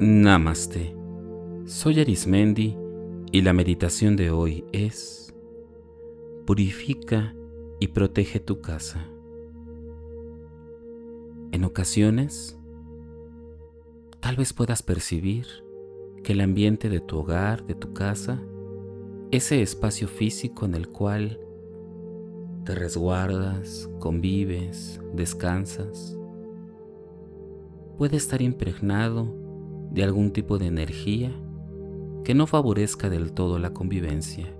Namaste. Soy Arismendi y la meditación de hoy es Purifica y protege tu casa. En ocasiones, tal vez puedas percibir que el ambiente de tu hogar, de tu casa, ese espacio físico en el cual te resguardas, convives, descansas, puede estar impregnado de algún tipo de energía que no favorezca del todo la convivencia.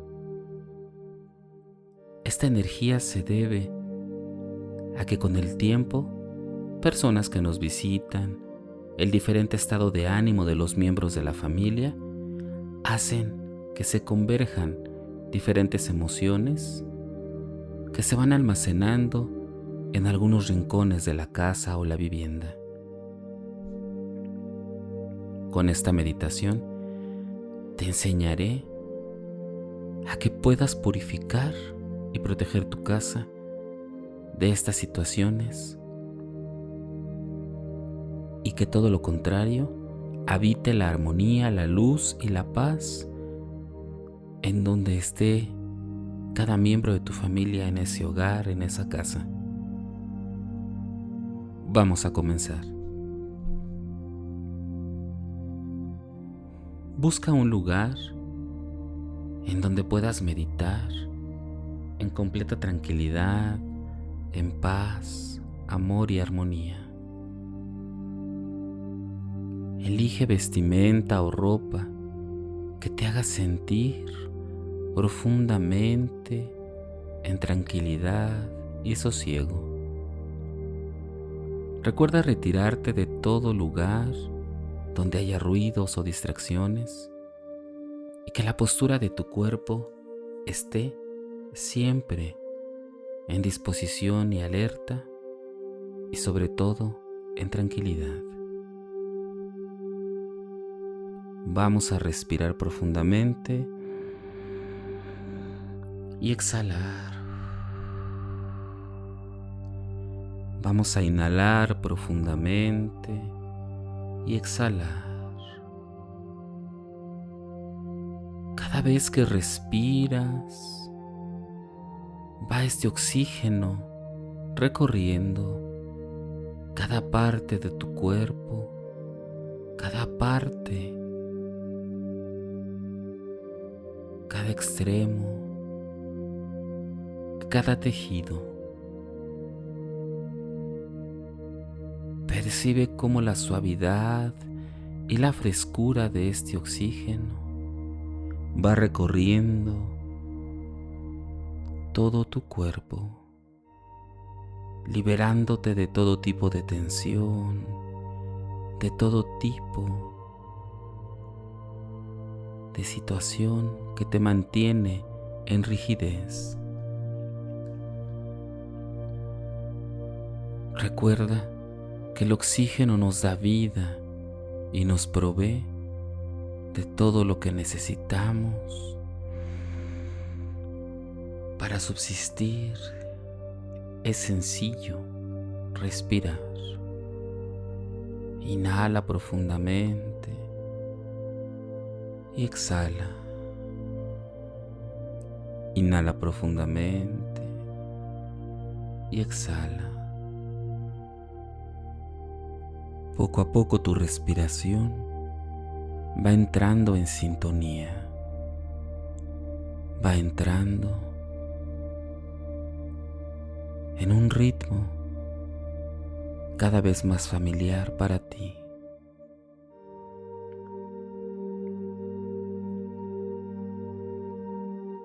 Esta energía se debe a que con el tiempo, personas que nos visitan, el diferente estado de ánimo de los miembros de la familia, hacen que se converjan diferentes emociones que se van almacenando en algunos rincones de la casa o la vivienda. Con esta meditación te enseñaré a que puedas purificar y proteger tu casa de estas situaciones y que todo lo contrario habite la armonía, la luz y la paz en donde esté cada miembro de tu familia en ese hogar, en esa casa. Vamos a comenzar. Busca un lugar en donde puedas meditar en completa tranquilidad, en paz, amor y armonía. Elige vestimenta o ropa que te haga sentir profundamente en tranquilidad y sosiego. Recuerda retirarte de todo lugar donde haya ruidos o distracciones y que la postura de tu cuerpo esté siempre en disposición y alerta y sobre todo en tranquilidad. Vamos a respirar profundamente y exhalar. Vamos a inhalar profundamente y exhalar. Cada vez que respiras, va este oxígeno recorriendo cada parte de tu cuerpo, cada parte, cada extremo, cada tejido. Percibe cómo la suavidad y la frescura de este oxígeno va recorriendo todo tu cuerpo, liberándote de todo tipo de tensión, de todo tipo de situación que te mantiene en rigidez. Recuerda que el oxígeno nos da vida y nos provee de todo lo que necesitamos para subsistir. Es sencillo respirar. Inhala profundamente y exhala. Inhala profundamente y exhala. Poco a poco tu respiración va entrando en sintonía, va entrando en un ritmo cada vez más familiar para ti.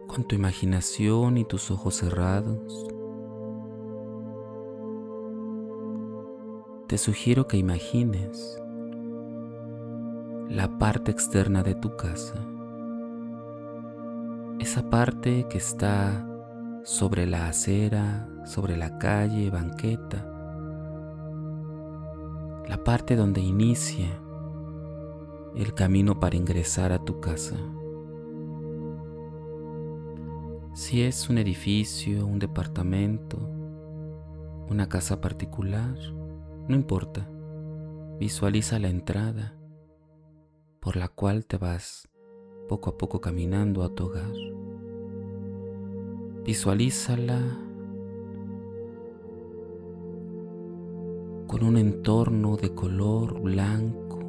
Con tu imaginación y tus ojos cerrados, te sugiero que imagines la parte externa de tu casa, esa parte que está sobre la acera, sobre la calle, banqueta, la parte donde inicia el camino para ingresar a tu casa. Si es un edificio, un departamento, una casa particular, no importa, visualiza la entrada por la cual te vas poco a poco caminando a tu hogar. Visualízala con un entorno de color blanco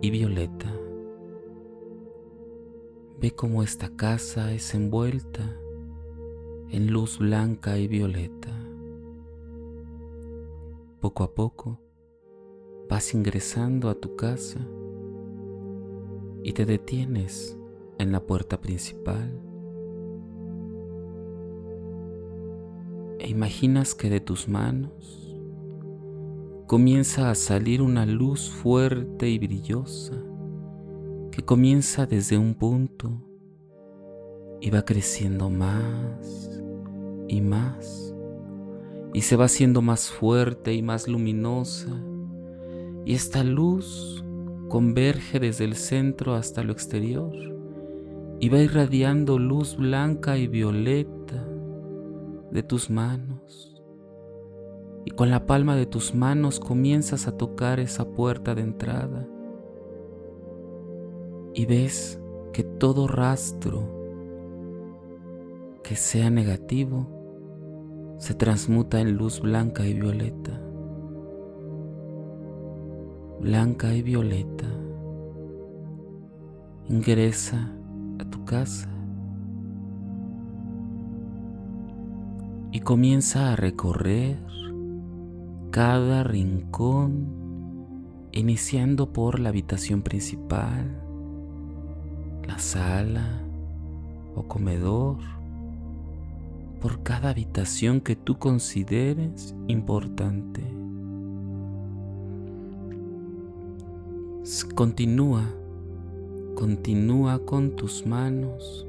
y violeta. Ve cómo esta casa es envuelta en luz blanca y violeta. Poco a poco vas ingresando a tu casa y te detienes en la puerta principal. E imaginas que de tus manos comienza a salir una luz fuerte y brillosa que comienza desde un punto y va creciendo más y más y se va haciendo más fuerte y más luminosa y esta luz converge desde el centro hasta lo exterior y va irradiando luz blanca y violeta de tus manos. Y con la palma de tus manos comienzas a tocar esa puerta de entrada y ves que todo rastro que sea negativo se transmuta en luz blanca y violeta. Blanca y violeta, ingresa a tu casa. Y comienza a recorrer cada rincón, iniciando por la habitación principal, la sala o comedor, por cada habitación que tú consideres importante. Continúa, continúa con tus manos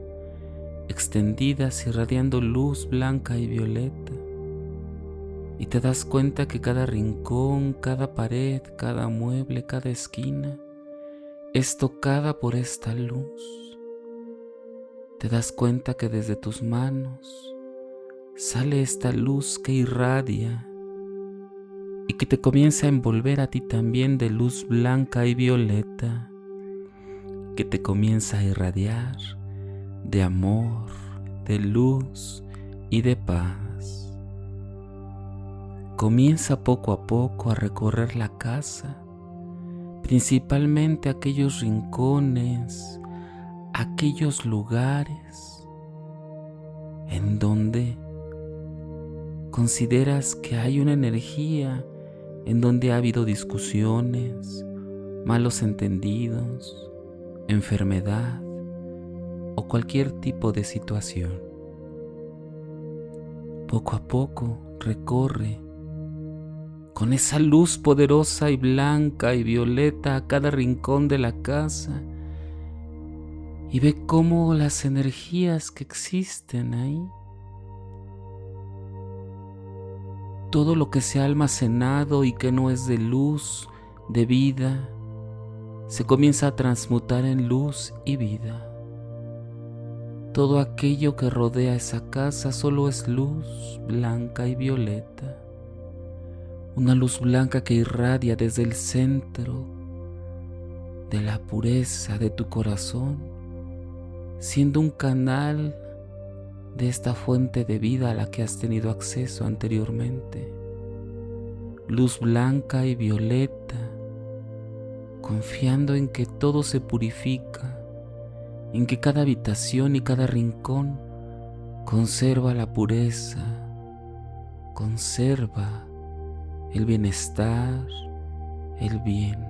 extendidas irradiando luz blanca y violeta. Y te das cuenta que cada rincón, cada pared, cada mueble, cada esquina es tocada por esta luz. Te das cuenta que desde tus manos sale esta luz que irradia y que te comienza a envolver a ti también de luz blanca y violeta, que te comienza a irradiar de amor, de luz y de paz. Comienza poco a poco a recorrer la casa, principalmente aquellos rincones, aquellos lugares en donde consideras que hay una energía en donde ha habido discusiones, malos entendidos, enfermedad o cualquier tipo de situación. Poco a poco recorre con esa luz poderosa y blanca y violeta a cada rincón de la casa y ve cómo las energías que existen ahí todo lo que se ha almacenado y que no es de luz, de vida, se comienza a transmutar en luz y vida. Todo aquello que rodea esa casa solo es luz blanca y violeta. Una luz blanca que irradia desde el centro de la pureza de tu corazón, siendo un canal de esta fuente de vida a la que has tenido acceso anteriormente. Luz blanca y violeta, confiando en que todo se purifica, en que cada habitación y cada rincón conserva la pureza, conserva el bienestar, el bien.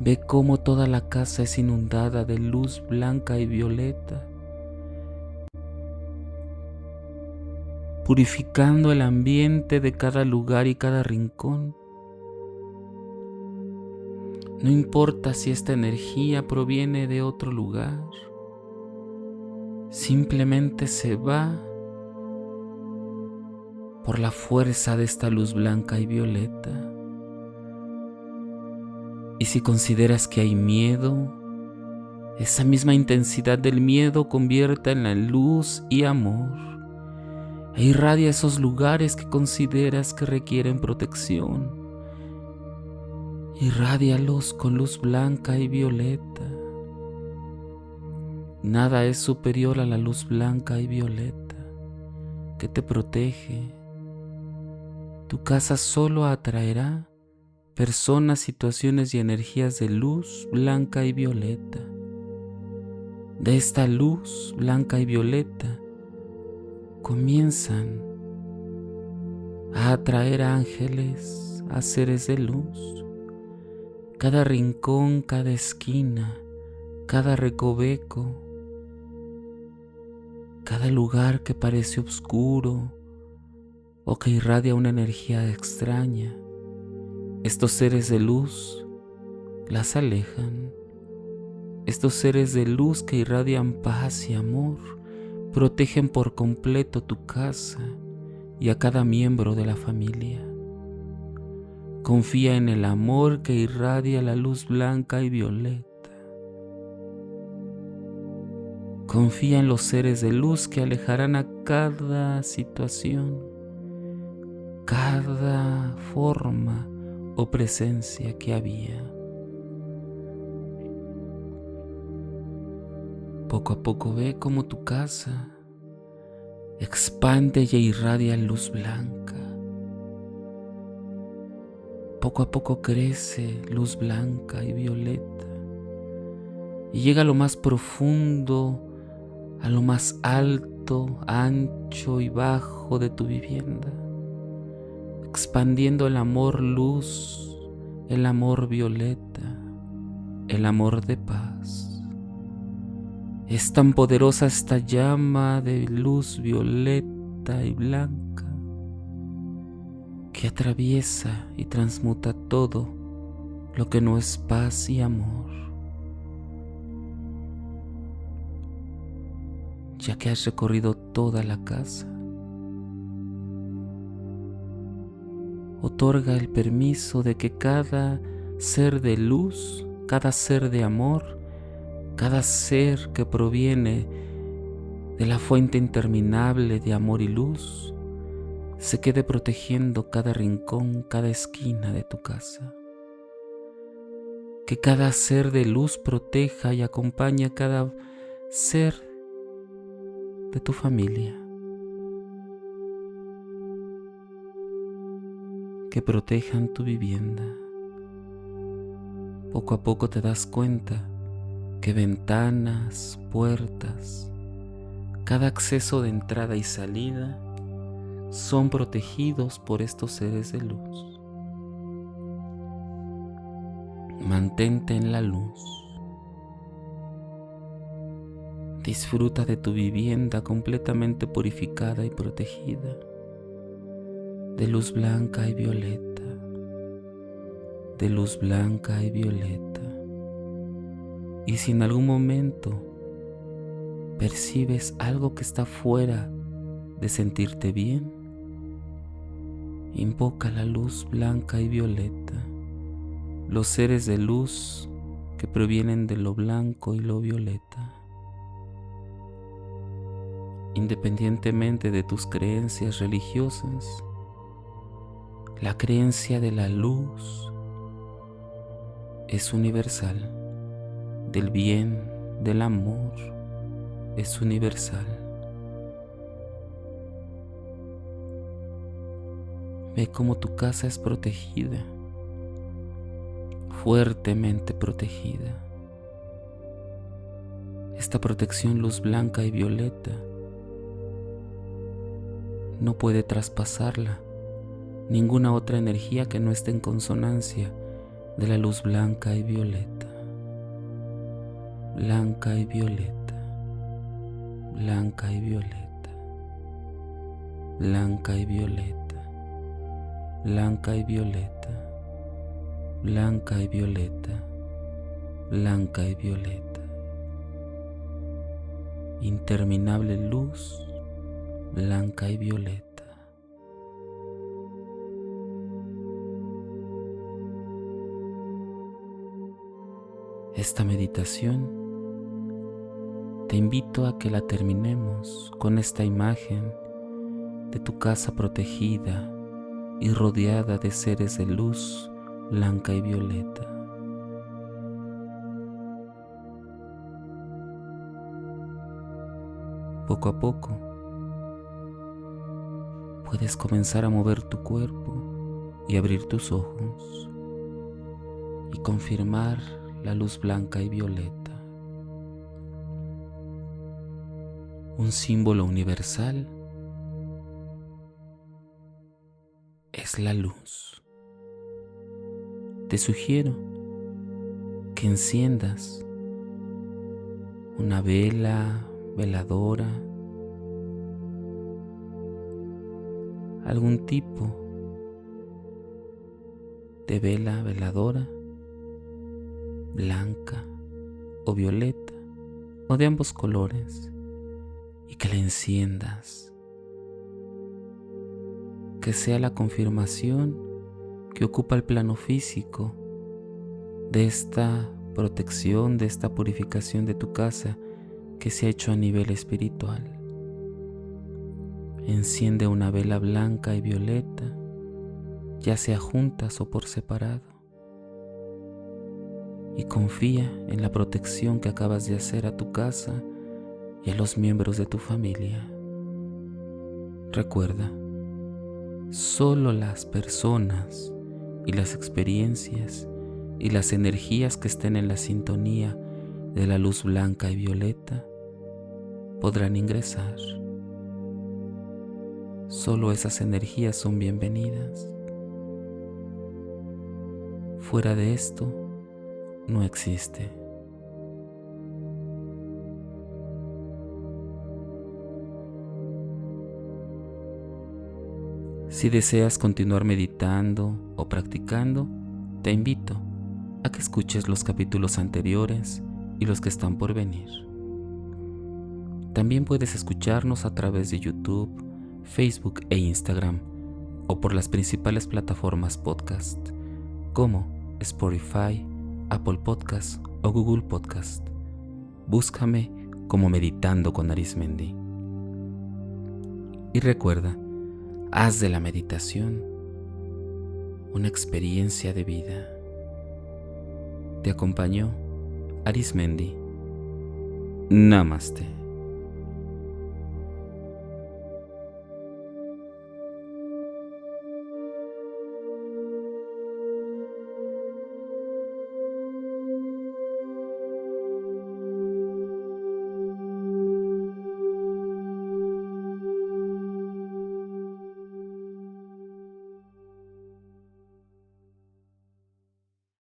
Ve cómo toda la casa es inundada de luz blanca y violeta purificando el ambiente de cada lugar y cada rincón. No importa si esta energía proviene de otro lugar, simplemente se va por la fuerza de esta luz blanca y violeta. Y si consideras que hay miedo, esa misma intensidad del miedo convierta en la luz y amor e irradia esos lugares que consideras que requieren protección. Irradialos con luz blanca y violeta. Nada es superior a la luz blanca y violeta que te protege. Tu casa solo atraerá personas, situaciones y energías de luz blanca y violeta. De esta luz blanca y violeta comienzan a atraer ángeles, a seres de luz cada rincón, cada esquina, cada recoveco, cada lugar que parece oscuro o que irradia una energía extraña. Estos seres de luz las alejan. Estos seres de luz que irradian paz y amor protegen por completo tu casa y a cada miembro de la familia. Confía en el amor que irradia la luz blanca y violeta. Confía en los seres de luz que alejarán a cada situación, cada forma o presencia que había. Poco a poco ve cómo tu casa expande y irradia luz blanca poco a poco crece luz blanca y violeta y llega a lo más profundo, a lo más alto, ancho y bajo de tu vivienda, expandiendo el amor luz, el amor violeta, el amor de paz. Es tan poderosa esta llama de luz violeta y blanca que atraviesa y transmuta todo lo que no es paz y amor. Ya que has recorrido toda la casa, otorga el permiso de que cada ser de luz, cada ser de amor, cada ser que proviene de la fuente interminable de amor y luz, se quede protegiendo cada rincón, cada esquina de tu casa. Que cada ser de luz proteja y acompañe a cada ser de tu familia. Que protejan tu vivienda. Poco a poco te das cuenta que ventanas, puertas, cada acceso de entrada y salida son protegidos por estos seres de luz. Mantente en la luz. Disfruta de tu vivienda completamente purificada y protegida, de luz blanca y violeta, de luz blanca y violeta. Y si en algún momento percibes algo que está fuera de sentirte bien, Invoca la luz blanca y violeta, los seres de luz que provienen de lo blanco y lo violeta. Independientemente de tus creencias religiosas, la creencia de la luz es universal, del bien, del amor, es universal. Ve cómo tu casa es protegida, fuertemente protegida. Esta protección luz blanca y violeta no puede traspasarla ninguna otra energía que no esté en consonancia de la luz blanca y violeta. Blanca y violeta. Blanca y violeta. Blanca y violeta blanca y violeta, blanca y violeta, blanca y violeta. Interminable luz, blanca y violeta. Esta meditación te invito a que la terminemos con esta imagen de tu casa protegida y rodeada de seres de luz blanca y violeta. Poco a poco puedes comenzar a mover tu cuerpo y abrir tus ojos y confirmar la luz blanca y violeta. Un símbolo universal es la luz. Te sugiero que enciendas una vela, veladora, algún tipo de vela, veladora, blanca o violeta o de ambos colores y que la enciendas que sea la confirmación que ocupa el plano físico de esta protección, de esta purificación de tu casa que se ha hecho a nivel espiritual. Enciende una vela blanca y violeta, ya sea juntas o por separado, y confía en la protección que acabas de hacer a tu casa y a los miembros de tu familia. Recuerda, Solo las personas y las experiencias y las energías que estén en la sintonía de la luz blanca y violeta podrán ingresar. Solo esas energías son bienvenidas. Fuera de esto no existe. Si deseas continuar meditando o practicando, te invito a que escuches los capítulos anteriores y los que están por venir. También puedes escucharnos a través de YouTube, Facebook e Instagram o por las principales plataformas podcast como Spotify, Apple Podcast o Google Podcast. Búscame como Meditando con Arismendi. Y recuerda, Haz de la meditación una experiencia de vida. Te acompañó Arismendi. Namaste.